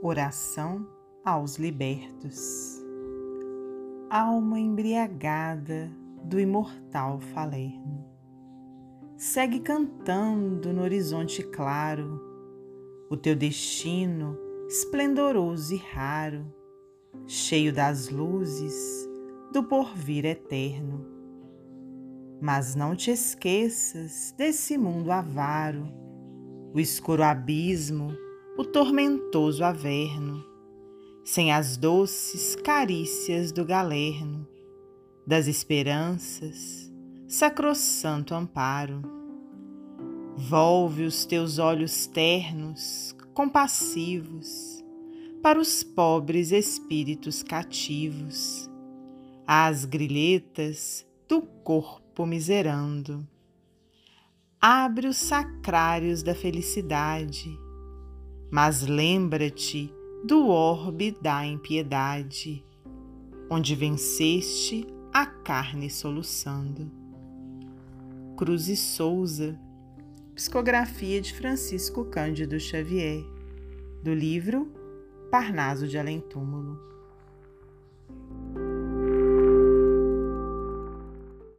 Oração aos libertos. Alma embriagada do imortal Falerno, segue cantando no horizonte claro o teu destino esplendoroso e raro, cheio das luzes do porvir eterno. Mas não te esqueças desse mundo avaro, o escuro abismo, o tormentoso averno, sem as doces carícias do galerno, das esperanças, sacrossanto amparo. Volve os teus olhos ternos, compassivos, para os pobres espíritos cativos, às grilhetas do corpo miserando. Abre os sacrários da felicidade, mas lembra-te do orbe da impiedade, onde venceste a carne soluçando. Cruz e Souza Psicografia de Francisco Cândido Xavier, do livro Parnaso de Além Túmulo.